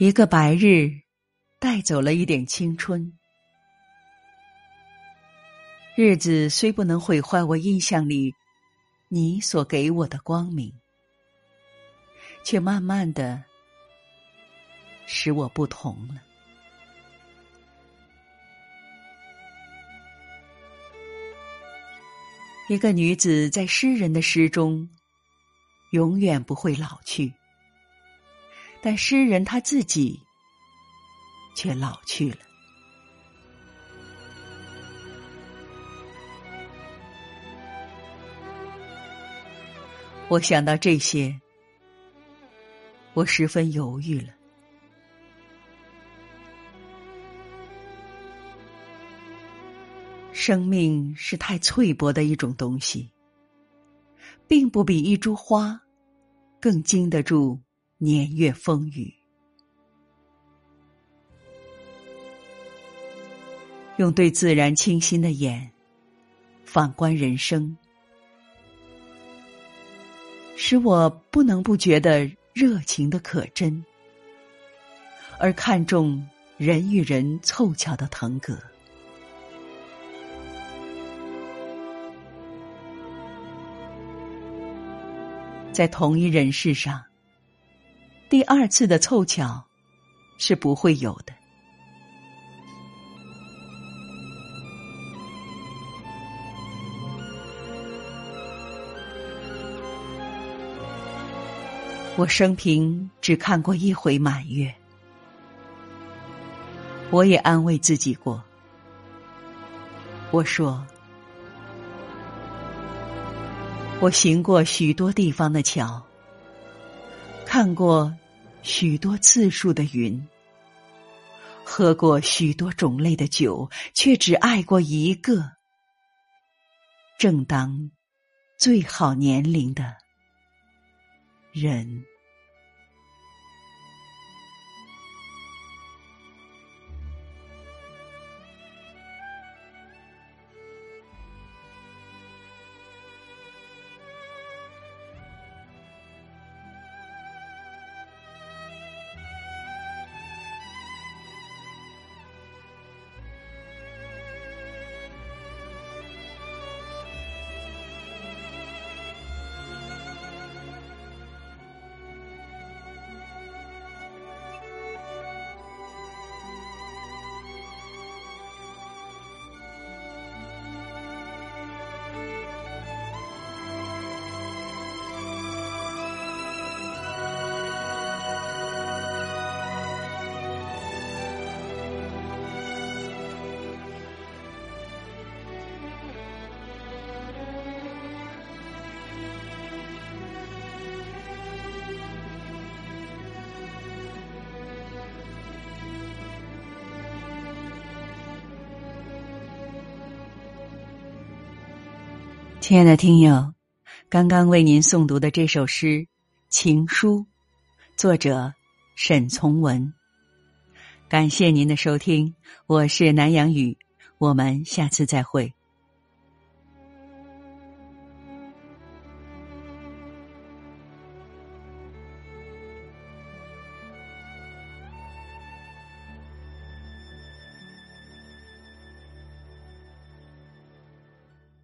一个白日，带走了一点青春。日子虽不能毁坏我印象里你所给我的光明，却慢慢的使我不同了。一个女子在诗人的诗中，永远不会老去。但诗人他自己却老去了。我想到这些，我十分犹豫了。生命是太脆薄的一种东西，并不比一株花更经得住。年月风雨，用对自然清新的眼反观人生，使我不能不觉得热情的可真，而看重人与人凑巧的腾格，在同一人世上。第二次的凑巧是不会有的。我生平只看过一回满月，我也安慰自己过。我说，我行过许多地方的桥。看过许多次数的云，喝过许多种类的酒，却只爱过一个正当最好年龄的人。亲爱的听友，刚刚为您诵读的这首诗《情书》，作者沈从文。感谢您的收听，我是南阳雨，我们下次再会。